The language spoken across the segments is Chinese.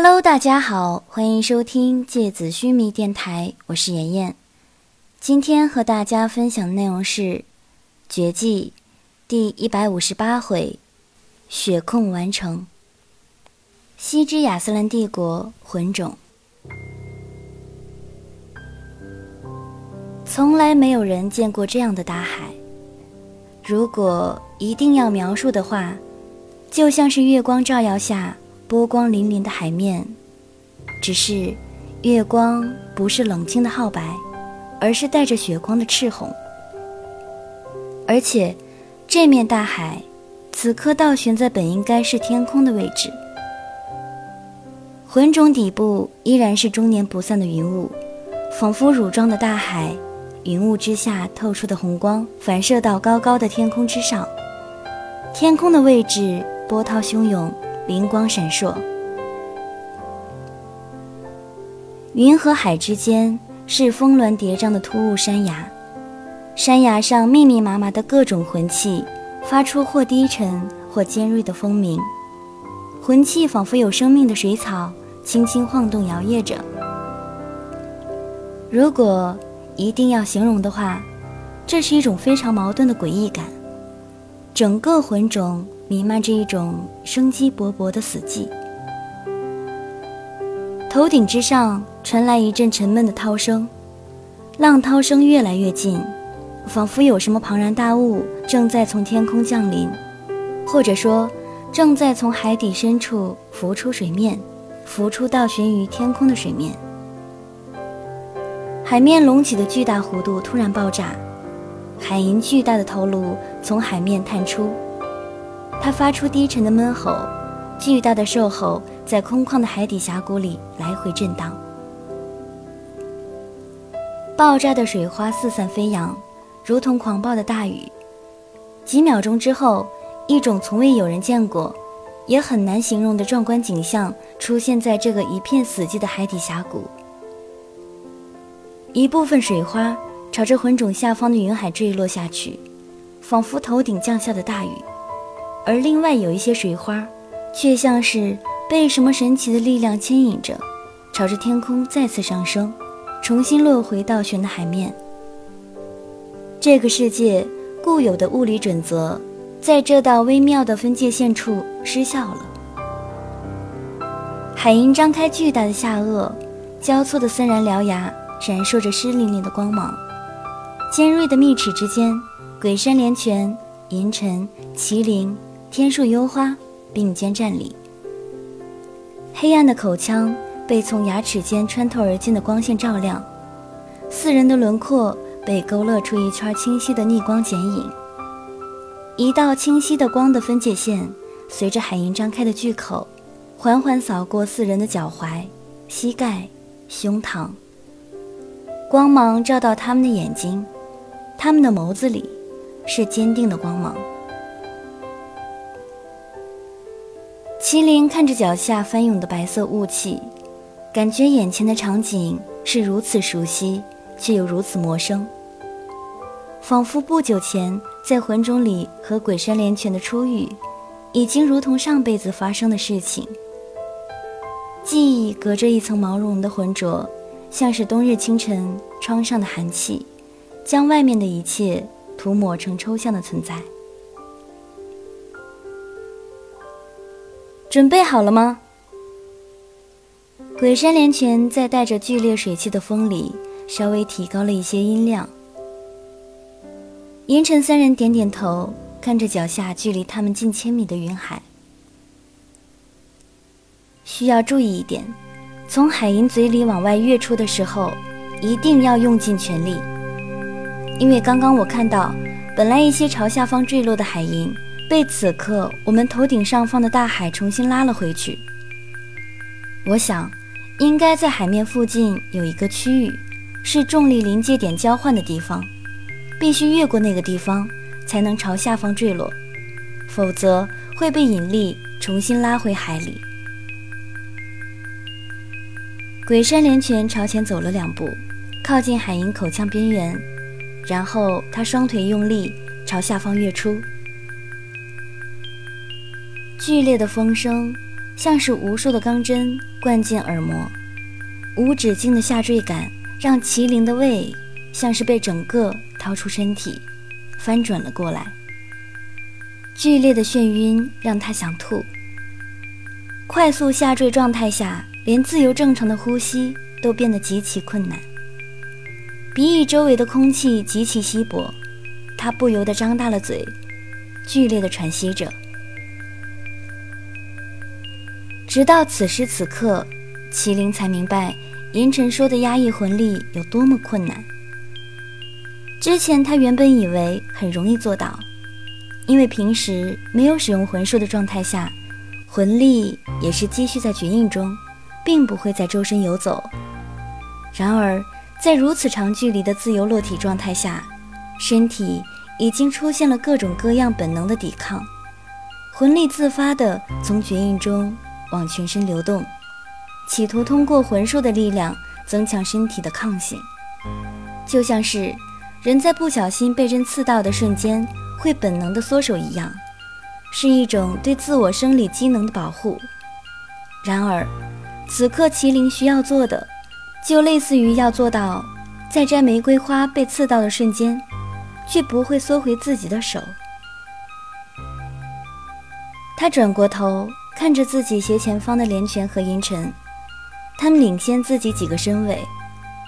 Hello，大家好，欢迎收听芥子须弥电台，我是妍妍。今天和大家分享的内容是《绝技》第一百五十八回“血控完成”。西之亚斯兰帝国魂种，从来没有人见过这样的大海。如果一定要描述的话，就像是月光照耀下波光粼粼的海面，只是月光不是冷清的皓白，而是带着血光的赤红。而且，这面大海此刻倒悬在本应该是天空的位置，浑浊底部依然是终年不散的云雾，仿佛乳状的大海。云雾之下透出的红光反射到高高的天空之上，天空的位置波涛汹涌，灵光闪烁。云和海之间是峰峦叠嶂的突兀山崖，山崖上密密麻麻的各种魂器，发出或低沉或尖锐的风鸣。魂器仿佛有生命的水草，轻轻晃动摇曳着。如果。一定要形容的话，这是一种非常矛盾的诡异感。整个魂种弥漫着一种生机勃勃的死寂。头顶之上传来一阵沉闷的涛声，浪涛声越来越近，仿佛有什么庞然大物正在从天空降临，或者说正在从海底深处浮出水面，浮出倒悬于天空的水面。海面隆起的巨大弧度突然爆炸，海银巨大的头颅从海面探出，它发出低沉的闷吼，巨大的兽吼在空旷的海底峡谷里来回震荡。爆炸的水花四散飞扬，如同狂暴的大雨。几秒钟之后，一种从未有人见过，也很难形容的壮观景象出现在这个一片死寂的海底峡谷。一部分水花朝着魂种下方的云海坠落下去，仿佛头顶降下的大雨；而另外有一些水花，却像是被什么神奇的力量牵引着，朝着天空再次上升，重新落回倒悬的海面。这个世界固有的物理准则，在这道微妙的分界线处失效了。海鹰张开巨大的下颚，交错的森然獠牙。闪烁着湿淋淋的光芒，尖锐的密齿之间，鬼山连泉、银尘、麒麟、天树幽花并肩站立。黑暗的口腔被从牙齿间穿透而进的光线照亮，四人的轮廓被勾勒出一圈清晰的逆光剪影。一道清晰的光的分界线，随着海银张开的巨口，缓缓扫过四人的脚踝、膝盖、胸膛。光芒照到他们的眼睛，他们的眸子里是坚定的光芒。麒麟看着脚下翻涌的白色雾气，感觉眼前的场景是如此熟悉，却又如此陌生，仿佛不久前在魂冢里和鬼山连泉的初遇，已经如同上辈子发生的事情。记忆隔着一层毛茸茸的浑浊。像是冬日清晨窗上的寒气，将外面的一切涂抹成抽象的存在。准备好了吗？鬼山连泉在带着剧烈水汽的风里，稍微提高了一些音量。银尘三人点点头，看着脚下距离他们近千米的云海，需要注意一点。从海银嘴里往外跃出的时候，一定要用尽全力，因为刚刚我看到，本来一些朝下方坠落的海银，被此刻我们头顶上方的大海重新拉了回去。我想，应该在海面附近有一个区域，是重力临界点交换的地方，必须越过那个地方，才能朝下方坠落，否则会被引力重新拉回海里。鬼山连泉朝前走了两步，靠近海银口腔边缘，然后他双腿用力朝下方跃出。剧烈的风声像是无数的钢针灌进耳膜，无止境的下坠感让麒麟的胃像是被整个掏出身体，翻转了过来。剧烈的眩晕让他想吐。快速下坠状态下，连自由正常的呼吸都变得极其困难。鼻翼周围的空气极其稀薄，他不由得张大了嘴，剧烈的喘息着。直到此时此刻，麒麟才明白银尘说的压抑魂力有多么困难。之前他原本以为很容易做到，因为平时没有使用魂术的状态下，魂力也是积蓄在绝印中，并不会在周身游走。然而，在如此长距离的自由落体状态下，身体已经出现了各种各样本能的抵抗，魂力自发地从绝印中。往全身流动，企图通过魂术的力量增强身体的抗性，就像是人在不小心被针刺到的瞬间会本能的缩手一样，是一种对自我生理机能的保护。然而，此刻麒麟需要做的，就类似于要做到在摘玫瑰花被刺到的瞬间，却不会缩回自己的手。他转过头。看着自己斜前方的连泉和银尘，他们领先自己几个身位，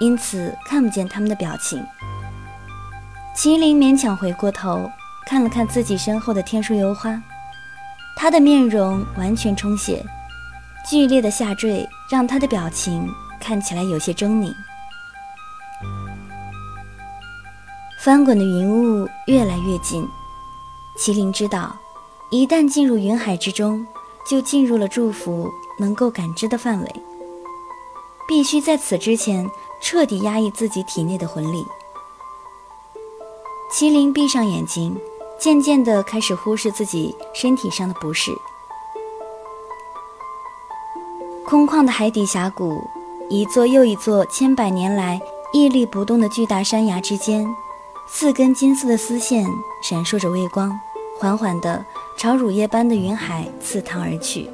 因此看不见他们的表情。麒麟勉强回过头，看了看自己身后的天书油花，他的面容完全充血，剧烈的下坠让他的表情看起来有些狰狞。翻滚的云雾越来越近，麒麟知道，一旦进入云海之中。就进入了祝福能够感知的范围，必须在此之前彻底压抑自己体内的魂力。麒麟闭上眼睛，渐渐地开始忽视自己身体上的不适。空旷的海底峡谷，一座又一座千百年来屹立不动的巨大山崖之间，四根金色的丝线闪烁着微光，缓缓地。朝乳液般的云海刺淌而去，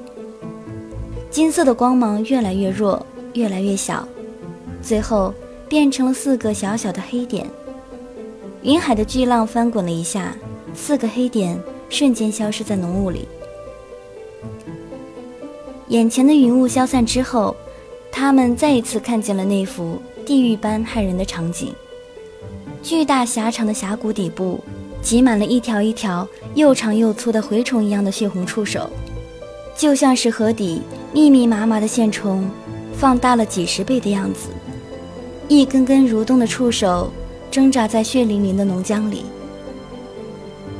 金色的光芒越来越弱，越来越小，最后变成了四个小小的黑点。云海的巨浪翻滚了一下，四个黑点瞬间消失在浓雾里。眼前的云雾消散之后，他们再一次看见了那幅地狱般骇人的场景：巨大狭长的峡谷底部。挤满了一条一条又长又粗的蛔虫一样的血红触手，就像是河底密密麻麻的线虫，放大了几十倍的样子。一根根蠕动的触手挣扎在血淋淋的浓浆里。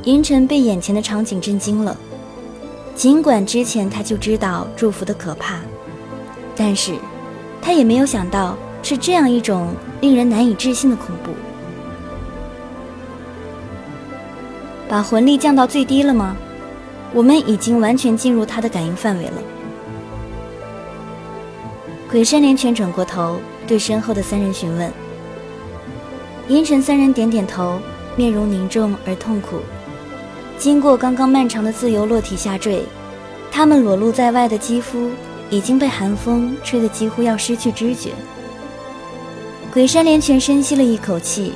银尘被眼前的场景震惊了，尽管之前他就知道祝福的可怕，但是他也没有想到是这样一种令人难以置信的恐怖。把魂力降到最低了吗？我们已经完全进入他的感应范围了。鬼山连泉转过头，对身后的三人询问。阴沉三人点点头，面容凝重而痛苦。经过刚刚漫长的自由落体下坠，他们裸露在外的肌肤已经被寒风吹得几乎要失去知觉。鬼山连泉深吸了一口气，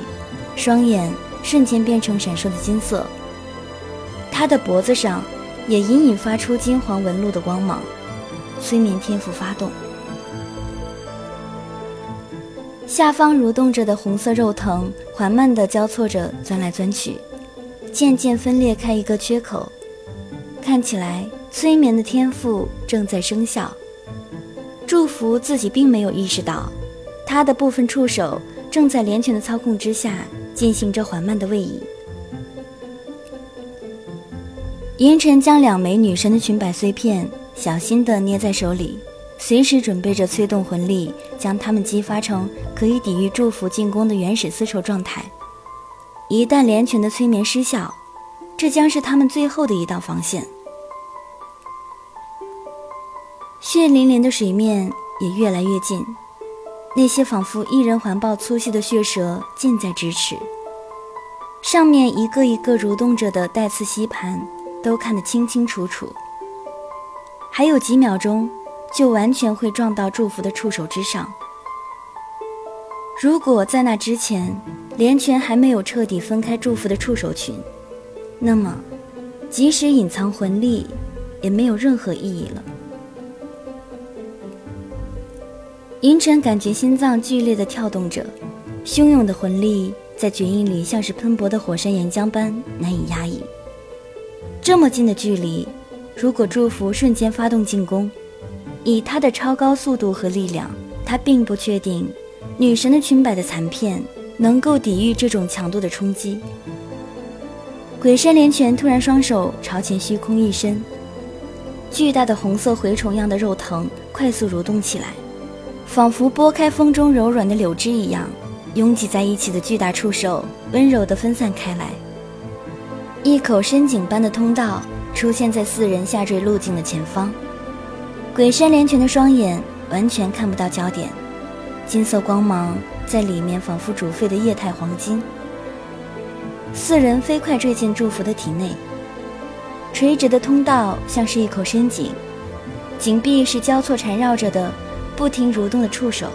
双眼瞬间变成闪烁的金色。他的脖子上也隐隐发出金黄纹路的光芒，催眠天赋发动。下方蠕动着的红色肉藤缓慢地交错着钻来钻去，渐渐分裂开一个缺口，看起来催眠的天赋正在生效。祝福自己并没有意识到，他的部分触手正在连拳的操控之下进行着缓慢的位移。银尘将两枚女神的裙摆碎片小心地捏在手里，随时准备着催动魂力，将它们激发成可以抵御祝福进攻的原始丝绸状态。一旦连拳的催眠失效，这将是他们最后的一道防线。血淋淋的水面也越来越近，那些仿佛一人环抱粗细的血蛇近在咫尺，上面一个一个蠕动着的带刺吸盘。都看得清清楚楚，还有几秒钟，就完全会撞到祝福的触手之上。如果在那之前，连泉还没有彻底分开祝福的触手群，那么，即使隐藏魂力，也没有任何意义了。银尘感觉心脏剧烈的跳动着，汹涌的魂力在绝印里像是喷薄的火山岩浆般难以压抑。这么近的距离，如果祝福瞬间发动进攻，以他的超高速度和力量，他并不确定女神的裙摆的残片能够抵御这种强度的冲击。鬼山连拳突然双手朝前虚空一伸，巨大的红色蛔虫样的肉藤快速蠕动起来。仿佛拨开风中柔软的柳枝一样，拥挤在一起的巨大触手温柔地分散开来。一口深井般的通道出现在四人下坠路径的前方。鬼山连泉的双眼完全看不到焦点，金色光芒在里面仿佛煮沸的液态黄金。四人飞快坠进祝福的体内，垂直的通道像是一口深井，井壁是交错缠绕着的。不停蠕动的触手，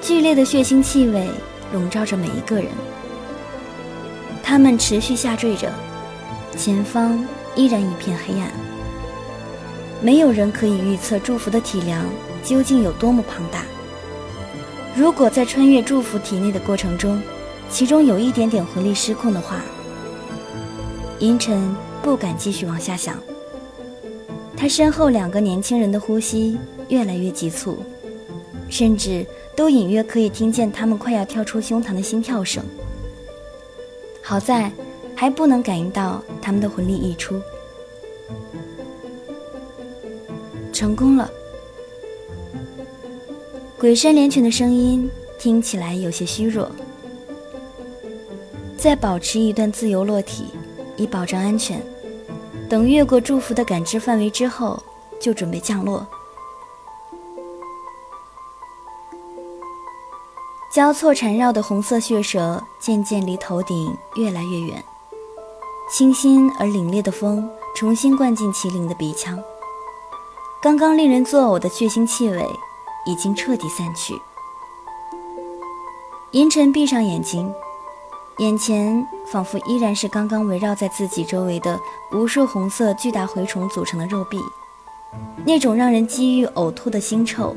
剧烈的血腥气味笼罩着每一个人。他们持续下坠着，前方依然一片黑暗。没有人可以预测祝福的体量究竟有多么庞大。如果在穿越祝福体内的过程中，其中有一点点魂力失控的话，银尘不敢继续往下想。他身后两个年轻人的呼吸。越来越急促，甚至都隐约可以听见他们快要跳出胸膛的心跳声。好在还不能感应到他们的魂力溢出。成功了。鬼山连拳的声音听起来有些虚弱。再保持一段自由落体，以保证安全。等越过祝福的感知范围之后，就准备降落。交错缠绕的红色血蛇渐渐离头顶越来越远，清新而凛冽的风重新灌进麒麟的鼻腔。刚刚令人作呕的血腥气味已经彻底散去。银尘闭上眼睛，眼前仿佛依然是刚刚围绕在自己周围的无数红色巨大蛔虫组成的肉壁，那种让人几欲呕吐的腥臭。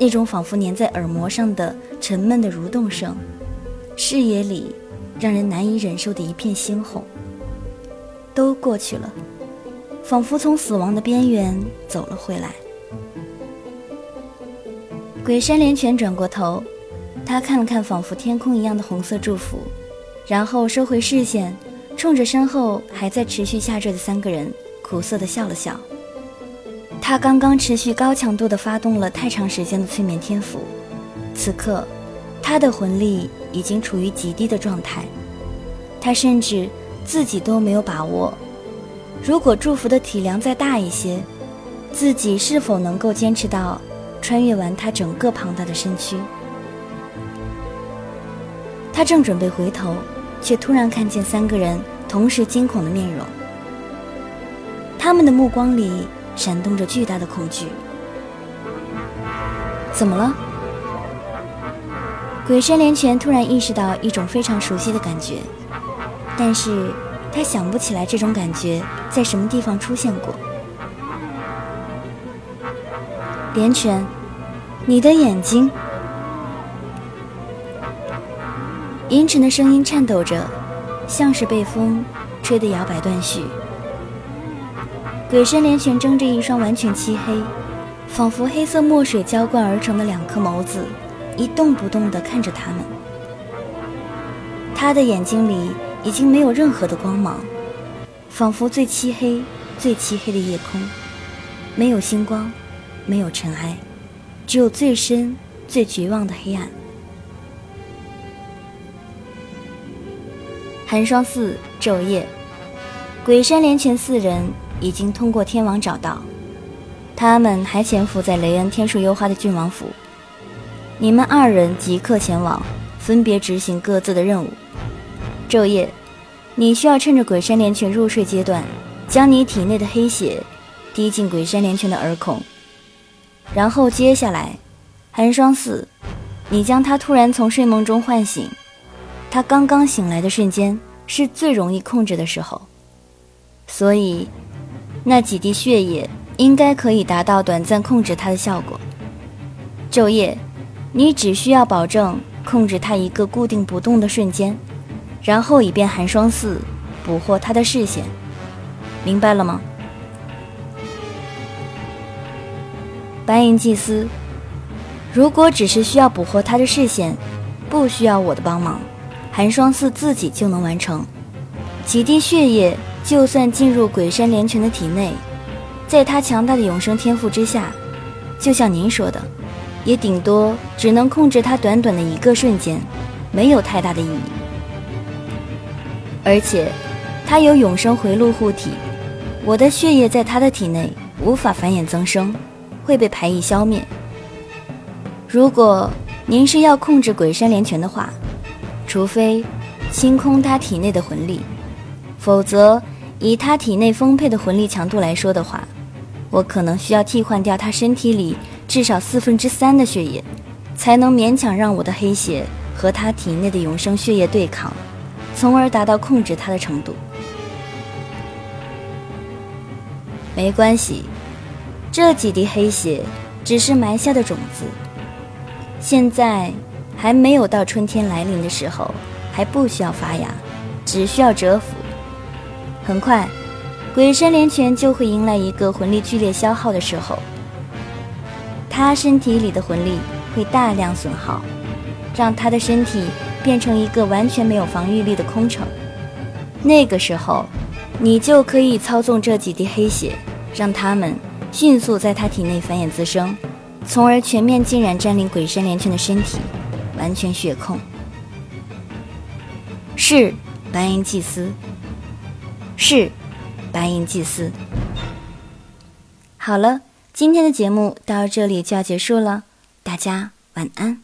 那种仿佛粘在耳膜上的沉闷的蠕动声，视野里让人难以忍受的一片猩红，都过去了，仿佛从死亡的边缘走了回来。鬼山连泉转过头，他看了看仿佛天空一样的红色祝福，然后收回视线，冲着身后还在持续下坠的三个人，苦涩地笑了笑。他刚刚持续高强度的发动了太长时间的催眠天赋，此刻，他的魂力已经处于极低的状态，他甚至自己都没有把握，如果祝福的体量再大一些，自己是否能够坚持到穿越完他整个庞大的身躯？他正准备回头，却突然看见三个人同时惊恐的面容，他们的目光里。闪动着巨大的恐惧。怎么了？鬼山连泉突然意识到一种非常熟悉的感觉，但是他想不起来这种感觉在什么地方出现过。连泉，你的眼睛。阴沉的声音颤抖着，像是被风吹得摇摆断续。鬼山连泉睁着一双完全漆黑，仿佛黑色墨水浇灌而成的两颗眸子，一动不动地看着他们。他的眼睛里已经没有任何的光芒，仿佛最漆黑、最漆黑的夜空，没有星光，没有尘埃，只有最深、最绝望的黑暗。寒霜寺昼夜，鬼山连泉四人。已经通过天王找到，他们还潜伏在雷恩天树幽花的郡王府。你们二人即刻前往，分别执行各自的任务。昼夜，你需要趁着鬼山连泉入睡阶段，将你体内的黑血滴进鬼山连泉的耳孔，然后接下来，寒霜四，你将他突然从睡梦中唤醒。他刚刚醒来的瞬间是最容易控制的时候，所以那几滴血液应该可以达到短暂控制他的效果。昼夜，你只需要保证控制他一个固定不动的瞬间，然后以便寒霜四捕获他的视线。明白了吗？白银祭司，如果只是需要捕获他的视线，不需要我的帮忙。寒霜寺自己就能完成，几滴血液就算进入鬼山连拳的体内，在他强大的永生天赋之下，就像您说的，也顶多只能控制他短短的一个瞬间，没有太大的意义。而且，他有永生回路护体，我的血液在他的体内无法繁衍增生，会被排异消灭。如果您是要控制鬼山连拳的话。除非清空他体内的魂力，否则以他体内丰沛的魂力强度来说的话，我可能需要替换掉他身体里至少四分之三的血液，才能勉强让我的黑血和他体内的永生血液对抗，从而达到控制他的程度。没关系，这几滴黑血只是埋下的种子，现在。还没有到春天来临的时候，还不需要发芽，只需要蛰伏。很快，鬼山连拳就会迎来一个魂力剧烈消耗的时候，他身体里的魂力会大量损耗，让他的身体变成一个完全没有防御力的空城。那个时候，你就可以操纵这几滴黑血，让他们迅速在他体内繁衍滋生，从而全面浸染占领鬼山连拳的身体。完全血控，是白银祭司，是白银祭司。好了，今天的节目到这里就要结束了，大家晚安。